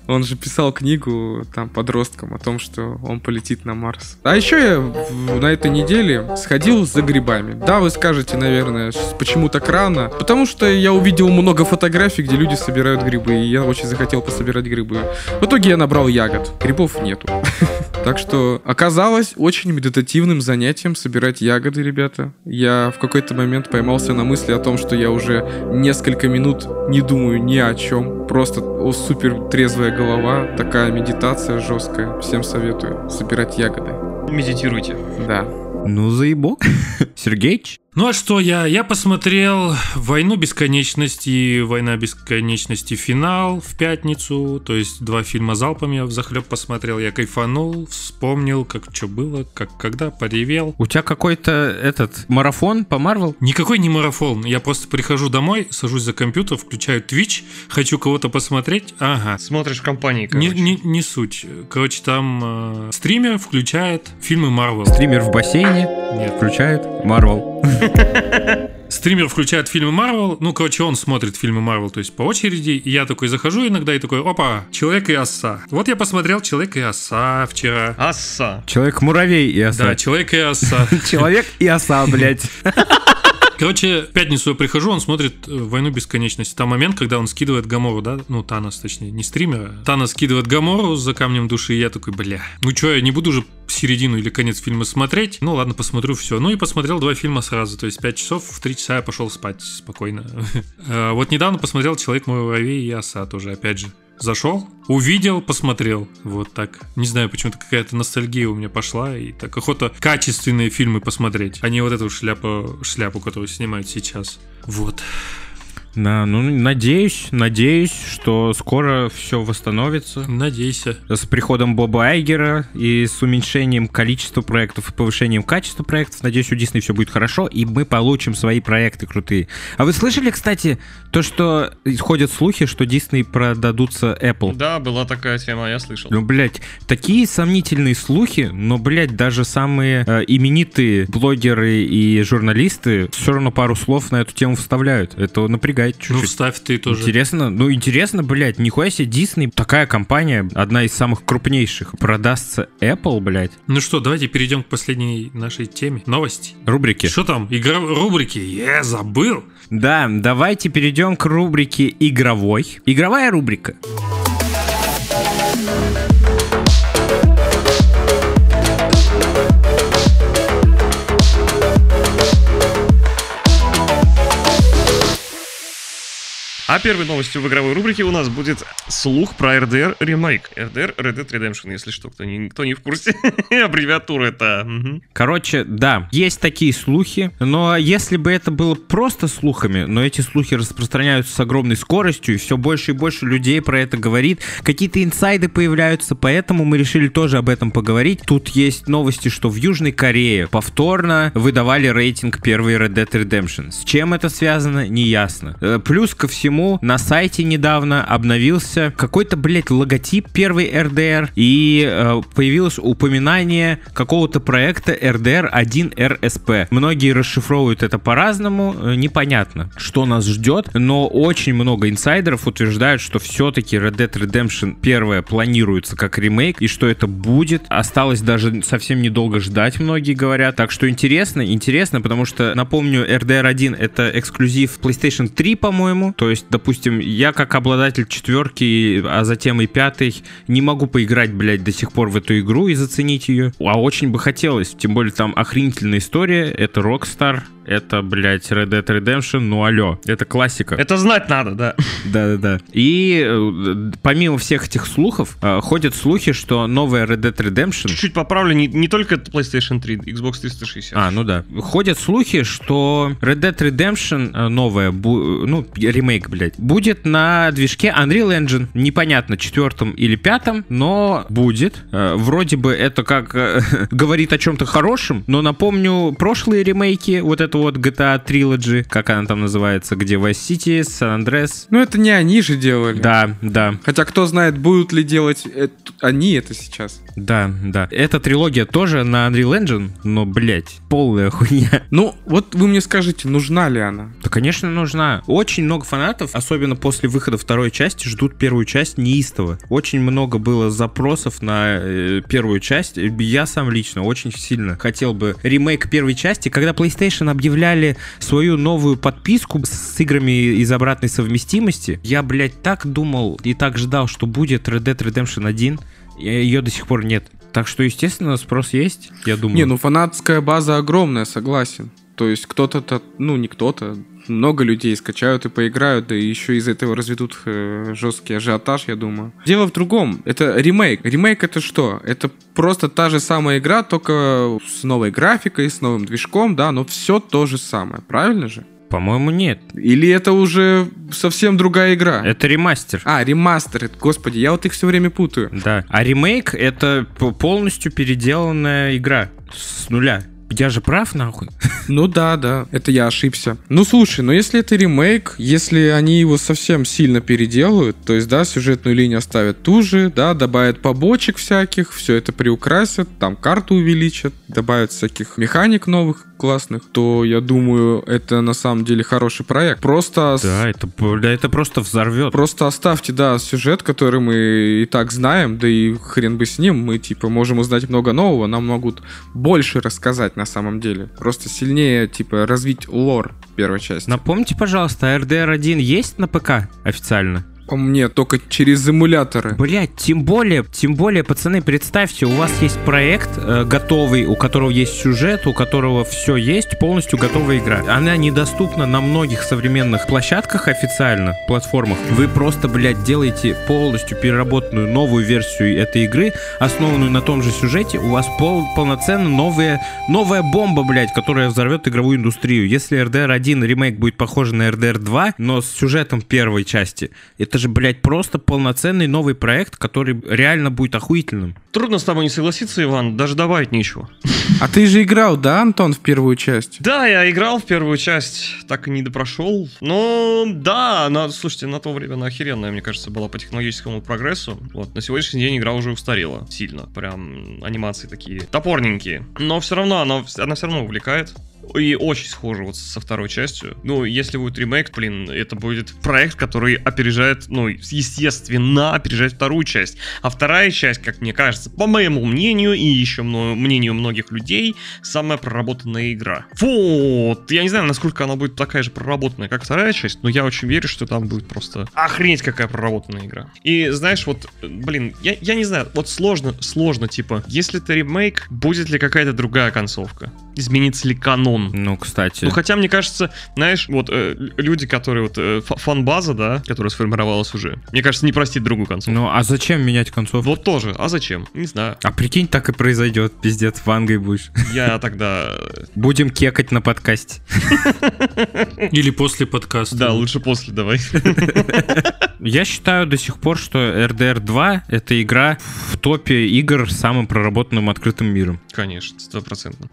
Он же писал книгу там подросткам о том, что он полетит на Марс. А еще я на этой неделе сходил за грибами. Да, вы скажете, наверное, почему так рано? Потому что я увидел много фотографий, где люди собирают грибы, и я очень захотел пособирать грибы. В итоге я набрал ягод. Грибов нету. Так что оказалось очень медитативным занятием собирать ягоды, ребята. Я в какой-то момент поймался на мысли о том, что я уже несколько минут не думаю ни о чем. Просто о, супер трезвая голова, такая медитация жесткая. Всем советую собирать ягоды. Медитируйте. Да. Ну, заебок. Сергеич? Ну а что, я, я посмотрел «Войну бесконечности», «Война бесконечности. Финал» в пятницу, то есть два фильма залпом я взахлеб посмотрел, я кайфанул, вспомнил, как что было, как когда, поревел. У тебя какой-то этот марафон по Марвел? Никакой не марафон, я просто прихожу домой, сажусь за компьютер, включаю Twitch, хочу кого-то посмотреть, ага. Смотришь в компании, Не, короче. не, не суть. Короче, там э, стример включает фильмы Марвел. Стример в бассейне Нет. включает Марвел. Стример включает фильмы Марвел, ну, короче, он смотрит фильмы Марвел, то есть по очереди, и я такой захожу иногда и такой, опа, Человек и Оса. Вот я посмотрел Человек и Оса вчера. Асса. Человек-муравей и оса. Да, Человек и Оса. Человек и оса, блядь. Короче, в пятницу я прихожу, он смотрит э, «Войну бесконечности». Там момент, когда он скидывает Гамору, да? Ну, Танос, точнее, не стримера. Танос скидывает Гамору за камнем души, и я такой, бля. Ну что, я не буду же середину или конец фильма смотреть. Ну ладно, посмотрю все. Ну и посмотрел два фильма сразу. То есть 5 часов, в 3 часа я пошел спать спокойно. Э, Вот недавно посмотрел «Человек муравей и оса» тоже, опять же. Зашел, увидел, посмотрел. Вот так. Не знаю, почему-то какая-то ностальгия у меня пошла. И так охота качественные фильмы посмотреть, а не вот эту шляпу, шляпу, которую снимают сейчас. Вот. Да, ну, надеюсь, надеюсь, что скоро все восстановится. Надейся. С приходом Боба Айгера и с уменьшением количества проектов и повышением качества проектов. Надеюсь, у Дисней все будет хорошо, и мы получим свои проекты крутые. А вы слышали, кстати, то, что ходят слухи, что Дисней продадутся Apple? Да, была такая тема, я слышал. Ну, блядь, такие сомнительные слухи, но, блядь, даже самые э, именитые блогеры и журналисты все равно пару слов на эту тему вставляют. Это напрягает Ну, чуть-чуть. вставь ты тоже. Интересно, ну интересно, блядь, нихуя себе Дисней, такая компания, одна из самых крупнейших, продастся Apple, блядь, Ну что, давайте перейдем к последней нашей теме. Новости. рубрики. Что там? Игра рубрики? Я забыл. Да, давайте перейдем к рубрике игровой. Игровая рубрика. А первой новостью в игровой рубрике у нас будет слух про RDR ремейк. RDR Red Dead Redemption, если что, кто не, кто не в курсе. Аббревиатура это... мгм. Короче, да, есть такие слухи, но если бы это было просто слухами, но эти слухи распространяются с огромной скоростью, и все больше и больше людей про это говорит, какие-то инсайды появляются, поэтому мы решили тоже об этом поговорить. Тут есть новости, что в Южной Корее повторно выдавали рейтинг первой Red Dead Redemption. С чем это связано, неясно. Э, Плюс ко всему, на сайте недавно обновился какой-то, блядь, логотип первой RDR, и э, появилось упоминание какого-то проекта RDR1 RSP. Многие расшифровывают это по-разному, э, непонятно, что нас ждет, но очень много инсайдеров утверждают, что все-таки Red Dead Redemption 1 планируется как ремейк, и что это будет. Осталось даже совсем недолго ждать, многие говорят. Так что интересно, интересно, потому что, напомню, RDR1 это эксклюзив PlayStation 3, по-моему, то есть допустим, я как обладатель четверки, а затем и пятой, не могу поиграть, блядь, до сих пор в эту игру и заценить ее. А очень бы хотелось. Тем более там охренительная история. Это Rockstar, это, блядь, Red Dead Redemption, ну алло, это классика. Это знать надо, да. Да-да-да. И э, помимо всех этих слухов, э, ходят слухи, что новая Red Dead Redemption... Чуть-чуть поправлю, не, не только PlayStation 3, Xbox 360. А, ну да. Ходят слухи, что Red Dead Redemption э, новая, бу- ну, ремейк, блядь, будет на движке Unreal Engine. Непонятно, четвертом или пятом, но будет. Вроде бы это как говорит о чем-то хорошем, но напомню прошлые ремейки, вот это вот GTA Trilogy, как она там называется, где Vice City, San Andreas. Ну, это не они же делали. Да, да. Хотя кто знает, будут ли делать это- они это сейчас. Да, да. Эта трилогия тоже на Unreal Engine, но, блядь, полная хуйня. Ну, вот вы мне скажите, нужна ли она? Да, конечно, нужна. Очень много фанатов, особенно после выхода второй части, ждут первую часть неистово. Очень много было запросов на э, первую часть. Я сам лично очень сильно хотел бы ремейк первой части. Когда PlayStation объявляли свою новую подписку с играми из обратной совместимости, я, блядь, так думал и так ждал, что будет Red Dead Redemption 1. и Ее до сих пор нет. Так что, естественно, спрос есть, я думаю. Не, ну фанатская база огромная, согласен. То есть кто-то, ну не кто-то, много людей скачают и поиграют, да и еще из этого разведут э, жесткий ажиотаж, я думаю. Дело в другом, это ремейк. Ремейк это что? Это просто та же самая игра, только с новой графикой, с новым движком, да, но все то же самое, правильно же? По-моему, нет. Или это уже совсем другая игра? Это ремастер. А, ремастер, господи, я вот их все время путаю. Да. А ремейк это полностью переделанная игра с нуля. Я же прав, нахуй. Ну да, да, это я ошибся. Ну слушай, ну если это ремейк, если они его совсем сильно переделают, то есть, да, сюжетную линию оставят ту же, да, добавят побочек всяких, все это приукрасят, там карту увеличат, добавят всяких механик новых классных, то я думаю, это на самом деле хороший проект. Просто Да, это, да, это просто взорвет. Просто оставьте, да, сюжет, который мы и так знаем, да и хрен бы с ним, мы, типа, можем узнать много нового, нам могут больше рассказать на самом деле. Просто сильнее, типа, развить лор первой части. Напомните, пожалуйста, RDR1 есть на ПК официально? По мне, только через эмуляторы. Блять, тем более, тем более, пацаны, представьте, у вас есть проект э, готовый, у которого есть сюжет, у которого все есть, полностью готовая игра. Она недоступна на многих современных площадках официально, платформах. Вы просто, блядь, делаете полностью переработанную новую версию этой игры, основанную на том же сюжете. У вас пол, полноценно новая, новая бомба, блядь, которая взорвет игровую индустрию. Если RDR 1 ремейк будет похож на RDR 2, но с сюжетом первой части, это же, блядь, просто полноценный новый проект, который реально будет охуительным. Трудно с тобой не согласиться, Иван, даже добавить нечего. А ты же играл, да, Антон, в первую часть? Да, я играл в первую часть, так и не допрошел. Но да, она, слушайте, на то время она охеренная, мне кажется, была по технологическому прогрессу. Вот, на сегодняшний день игра уже устарела сильно. Прям анимации такие топорненькие. Но все равно она, она все равно увлекает. И очень схоже вот со второй частью. Ну, если будет ремейк, блин, это будет проект, который опережает, ну, естественно, опережает вторую часть. А вторая часть, как мне кажется, по моему мнению и еще мнению многих людей, самая проработанная игра. Вот, я не знаю, насколько она будет такая же проработанная, как вторая часть, но я очень верю, что там будет просто охренеть какая проработанная игра. И знаешь, вот, блин, я, я не знаю, вот сложно, сложно, типа, если это ремейк, будет ли какая-то другая концовка? Изменится ли канон? Ну, кстати. Ну, хотя, мне кажется, знаешь, вот э, люди, которые вот э, фа- фан-база, да, которая сформировалась уже, мне кажется, не простит другую концовку. Ну, а зачем менять концовку? Вот тоже. А зачем? Не знаю. А прикинь, так и произойдет, пиздец, вангой будешь. Я тогда... Будем кекать на подкасте. Или после подкаста. Да, лучше после давай. Я считаю до сих пор, что RDR 2 — это игра в топе игр с самым проработанным открытым миром. Конечно, стопроцентно.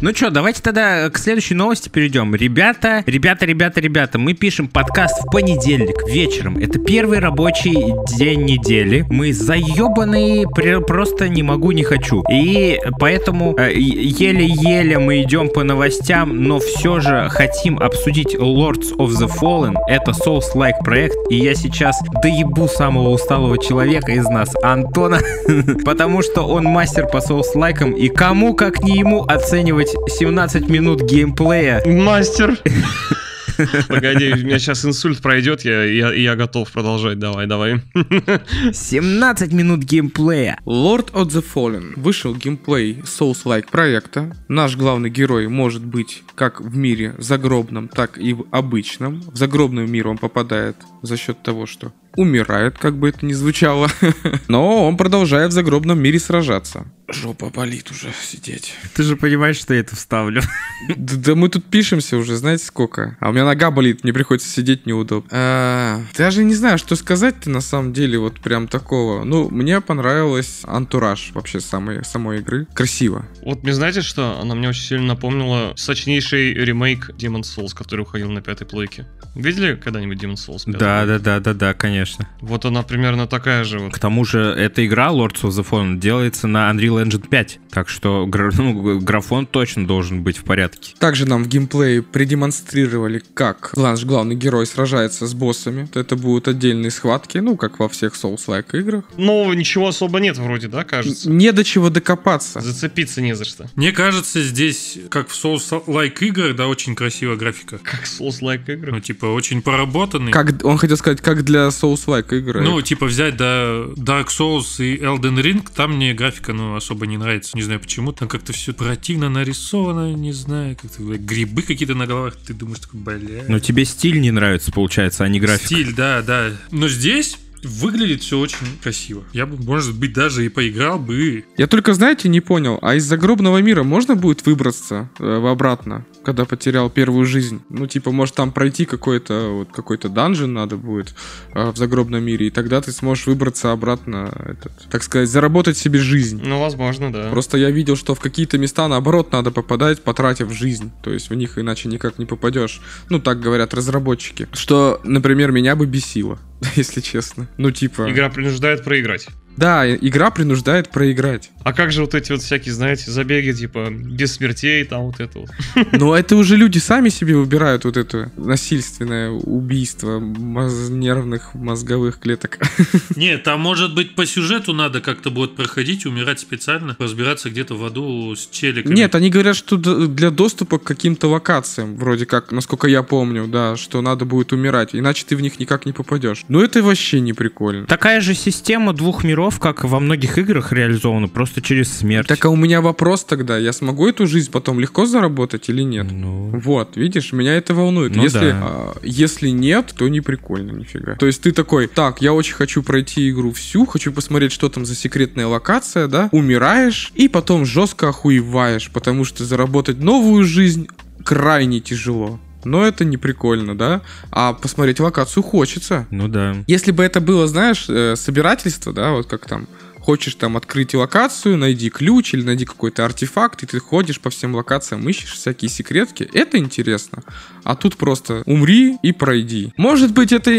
Ну что, давайте тогда к следующей новости перейдем. Ребята, ребята, ребята, ребята, мы пишем подкаст в понедельник вечером. Это первый рабочий день недели. Мы заебанные, пр- просто не могу, не хочу. И поэтому э, еле-еле мы идем по новостям, но все же хотим обсудить Lords of the Fallen. Это Souls-like проект, и я сейчас доебу самого усталого человека из нас, Антона, потому что он мастер по Souls-лайкам, и кому как не ему оценивать 17 минут геймплея. Мастер! Погоди, у меня сейчас инсульт пройдет, я, я, я готов продолжать. Давай, давай. 17 минут геймплея. Lord of the Fallen. Вышел геймплей Souls-like проекта. Наш главный герой может быть как в мире загробном, так и в обычном. В загробный мир он попадает за счет того, что умирает, как бы это ни звучало. Но он продолжает в загробном мире сражаться. Жопа болит уже сидеть. Ты же понимаешь, что я это вставлю. Да, да мы тут пишемся уже, знаете сколько? А у меня нога болит, мне приходится сидеть неудобно. А, даже не знаю, что сказать-то на самом деле, вот прям такого. Ну, мне понравилась антураж вообще самой, самой игры. Красиво. Вот мне знаете что? Она мне очень сильно напомнила сочнейший ремейк Demon's Souls, который уходил на пятой плойке. Видели когда-нибудь Demon's Souls? Да, да, да, да, да, конечно. Вот она примерно такая же вот. К тому же, эта игра Lords of the Fallen делается на Unreal Engine 5, так что ну, графон точно должен быть в порядке. Также нам в геймплее продемонстрировали, как наш главный герой сражается с боссами. Это будут отдельные схватки, ну, как во всех Souls-like играх. Ну, ничего особо нет вроде, да, кажется? Не до чего докопаться. Зацепиться не за что. Мне кажется, здесь, как в Souls-like играх, да, очень красивая графика. Как Souls-like игры. Ну, типа, очень поработанный. Как, он хотел сказать, как для Souls-like игры. Ну, типа, взять, да, Dark Souls и Elden Ring, там мне графика, ну, особо не нравится. Не знаю почему, там как-то все противно нарисовано, не знаю, как-то грибы какие-то на головах, ты думаешь, такой, бля. Но тебе стиль не нравится, получается, а не графика. Стиль, да, да. Но здесь выглядит все очень красиво. Я бы, может быть, даже и поиграл бы. Я только, знаете, не понял, а из загробного мира можно будет выбраться э, обратно, когда потерял первую жизнь? Ну, типа, может там пройти какой-то вот какой-то данжен надо будет э, в загробном мире, и тогда ты сможешь выбраться обратно, этот, так сказать, заработать себе жизнь. Ну, возможно, да. Просто я видел, что в какие-то места, наоборот, надо попадать, потратив жизнь. То есть в них иначе никак не попадешь. Ну, так говорят разработчики. Что, например, меня бы бесило, если честно. Ну, типа... Игра принуждает проиграть. Да, игра принуждает проиграть. А как же вот эти вот всякие, знаете, забеги, типа, без смертей, там вот это вот. Но это уже люди сами себе выбирают вот это насильственное убийство моз- нервных мозговых клеток. Нет, там может быть по сюжету надо как-то будет проходить, умирать специально, разбираться где-то в аду с челиками. Нет, они говорят, что для доступа к каким-то локациям, вроде как, насколько я помню, да, что надо будет умирать, иначе ты в них никак не попадешь. Ну это вообще не прикольно. Такая же система двух миров, как во многих играх реализована, просто через смерть. Так а у меня вопрос тогда, я смогу эту жизнь потом легко заработать или нет? Ну, Вот, видишь, меня это волнует. Ну если, да. а, если нет, то не прикольно, нифига. То есть ты такой, так, я очень хочу пройти игру всю, хочу посмотреть, что там за секретная локация, да, умираешь, и потом жестко охуеваешь, потому что заработать новую жизнь крайне тяжело. Но это не прикольно, да? А посмотреть локацию хочется. ну да. Если бы это было, знаешь, э, собирательство, да, вот как там, хочешь там открыть локацию, найди ключ или найди какой-то артефакт, и ты ходишь по всем локациям, ищешь всякие секретки, это интересно. А тут просто умри и пройди. Может быть, это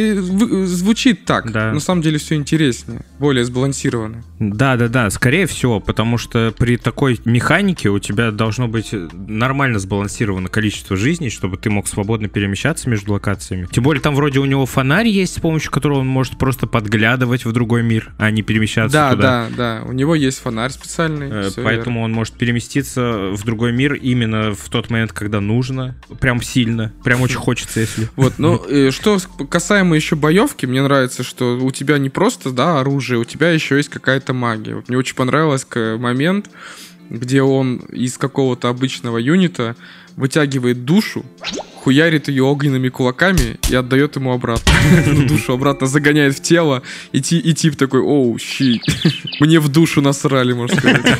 звучит так, Да. на самом деле все интереснее, более сбалансированно. Да, да, да, скорее всего, потому что при такой механике у тебя должно быть нормально сбалансировано количество жизней, чтобы ты мог свободно перемещаться между локациями. Тем более там вроде у него фонарь есть, с помощью которого он может просто подглядывать в другой мир, а не перемещаться Да, туда. да, да, у него есть фонарь специальный. Э, Поэтому он может переместиться в другой мир именно в тот момент, когда нужно. Прям сильно. Прям очень хочется, если. Вот, ну, э, что касаемо еще боевки, мне нравится, что у тебя не просто, да, оружие, у тебя еще есть какая-то магия. Вот мне очень понравилось момент, где он из какого-то обычного юнита вытягивает душу, хуярит ее огненными кулаками и отдает ему обратно. Ну, Душу обратно загоняет в тело, и, ти- и тип такой, оу, щит. Мне в душу насрали, можно сказать.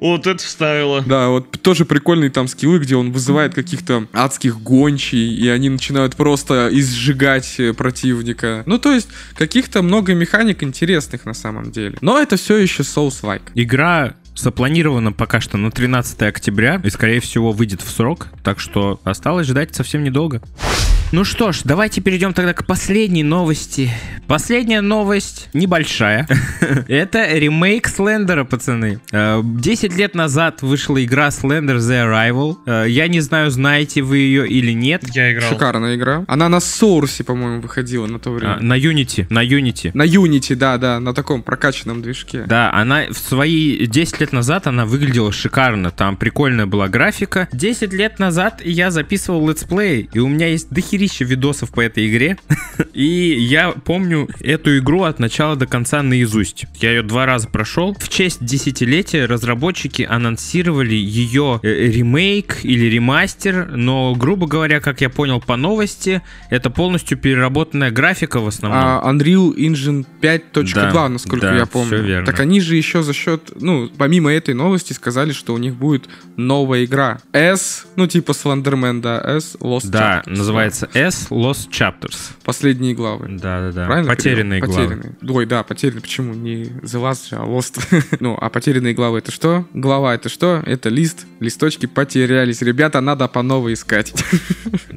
Вот это вставило. Да, вот тоже прикольные там скиллы, где он вызывает каких-то адских гончий, и они начинают просто изжигать э, противника. Ну, то есть, каких-то много механик интересных на самом деле. Но это все еще Souls-like. Игра запланирована пока что на 13 октября и, скорее всего, выйдет в срок, так что осталось ждать совсем недолго. Ну что ж, давайте перейдем тогда к последней новости. Последняя новость небольшая. Это ремейк Slender 'а, пацаны. Э, 10 лет назад вышла игра Slender The Arrival. Э, Я не знаю, знаете вы ее или нет. Я играл. Шикарная игра. Она на Source, по-моему, выходила на то А, время. На Unity, на Unity. На Unity, да, да, на таком прокачанном движке. Да, она в свои 10 лет назад она выглядела шикарно. Там прикольная была графика. 10 лет назад я записывал летсплей, и у меня есть дохерища видосов по этой игре. И я помню эту игру от начала до конца наизусть. Я ее два раза прошел. В честь десятилетия разработчики анонсировали ее э, ремейк или ремастер, но, грубо говоря, как я понял по новости, это полностью переработанная графика в основном. А Unreal Engine 5.2, Да, насколько да, я помню. Так они же еще за счет, ну, помимо этой новости сказали, что у них будет новая игра. S, ну, типа Slenderman, да, S Lost Да, Chapters. называется S Lost Chapters. Последние главы. Да, да, да. Правильно? Потерянные перевел? главы. Потерянные. Ой, да, потерянные. Почему? Не The Last, а Lost. ну, а потерянные главы это что? Глава это что? Это лист. Листочки потерялись. Ребята, надо по новой искать.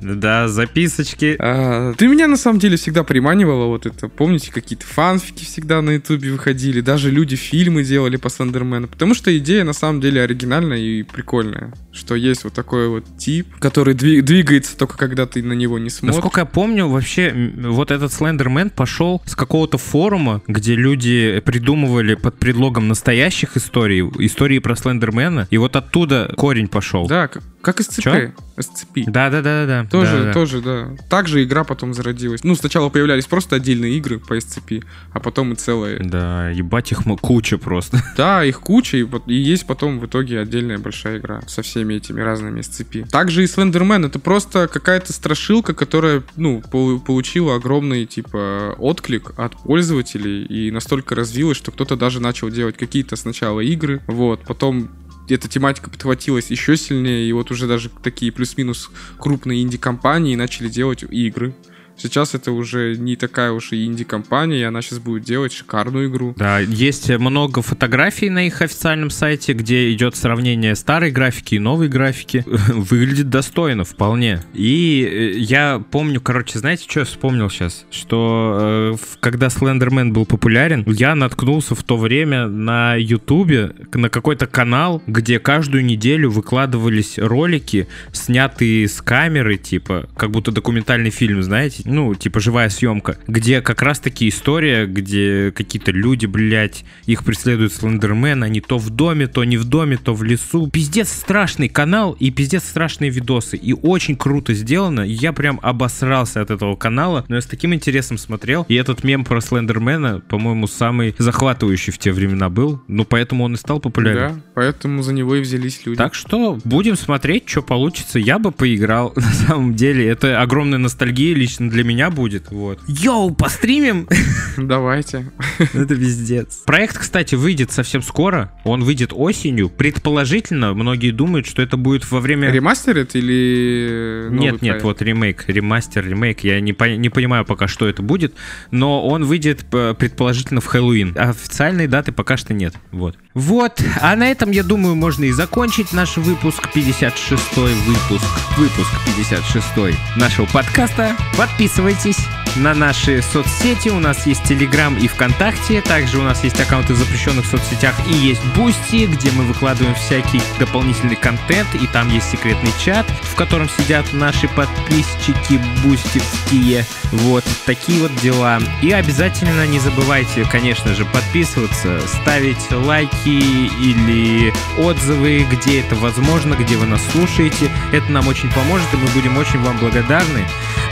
Да, записочки. А, Ты меня на самом деле всегда приманивала вот это. Помните, какие-то фанфики всегда на ютубе выходили, даже люди фильмы делали по Слендермену, потому что идея на самом деле оригинальная и прикольная, что есть вот такой вот тип, который дви- двигается только когда ты на него не смотришь. Насколько я помню, вообще вот этот Слендермен пошел с какого-то форума, где люди придумывали под предлогом настоящих историй, истории про Слендермена, и вот оттуда корень пошел. Да, как, SCP. Чё? SCP. Да, да, да, да. Тоже, да, да. тоже, да. Также игра потом зародилась. Ну, сначала появлялись просто отдельные игры по SCP, а потом и целые. Да, ебать их куча просто. Да, их куча, и, вот- и есть потом в итоге отдельная большая игра со всеми этими разными SCP. Также и Слендермен это просто какая-то страшилка, которая, ну, пол- получила огромный, типа, отклик от пользователей и настолько развилась, что кто-то даже начал делать какие-то сначала игры, вот, потом эта тематика подхватилась еще сильнее, и вот уже даже такие плюс-минус крупные инди-компании начали делать игры. Сейчас это уже не такая уж и инди-компания, и она сейчас будет делать шикарную игру. Да, есть много фотографий на их официальном сайте, где идет сравнение старой графики и новой графики. Выглядит достойно, вполне. И э, я помню, короче, знаете, что я вспомнил сейчас? Что э, когда Слендермен был популярен, я наткнулся в то время на Ютубе на какой-то канал, где каждую неделю выкладывались ролики, снятые с камеры, типа, как будто документальный фильм, знаете, ну, типа живая съемка, где как раз-таки история, где какие-то люди, блядь, их преследует Слендермен, они то в доме, то не в доме, то в лесу. Пиздец страшный канал и пиздец страшные видосы. И очень круто сделано. Я прям обосрался от этого канала, но я с таким интересом смотрел. И этот мем про Слендермена, по-моему, самый захватывающий в те времена был. Ну, поэтому он и стал популярен. Да, поэтому за него и взялись люди. Так что будем смотреть, что получится. Я бы поиграл, на самом деле. Это огромная ностальгия лично для меня будет. Вот. Йоу, постримим? Давайте. Это пиздец. Проект, кстати, выйдет совсем скоро. Он выйдет осенью. Предположительно, многие думают, что это будет во время... Ремастерит или Нет, нет, вот ремейк, ремастер, ремейк. Я не, пон- не понимаю пока, что это будет, но он выйдет э, предположительно в Хэллоуин. Официальной даты пока что нет. Вот. Вот. А на этом, я думаю, можно и закончить наш выпуск, 56 выпуск. Выпуск 56 нашего подкаста. Подписывайтесь Подписывайтесь на наши соцсети. У нас есть Телеграм и ВКонтакте. Также у нас есть аккаунты в запрещенных соцсетях и есть Boosty, где мы выкладываем всякий дополнительный контент. И там есть секретный чат, в котором сидят наши подписчики бустевские. Вот такие вот дела. И обязательно не забывайте, конечно же, подписываться, ставить лайки или отзывы, где это возможно, где вы нас слушаете. Это нам очень поможет, и мы будем очень вам благодарны.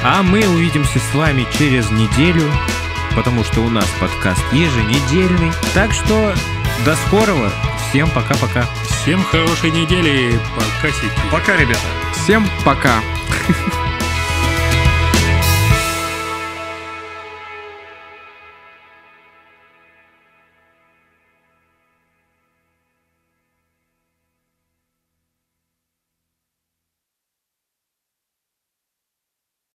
А мы увидимся с вами через неделю, потому что у нас подкаст еженедельный. Так что до скорого. Всем пока-пока. Всем хорошей недели, пока Пока, ребята. Всем пока.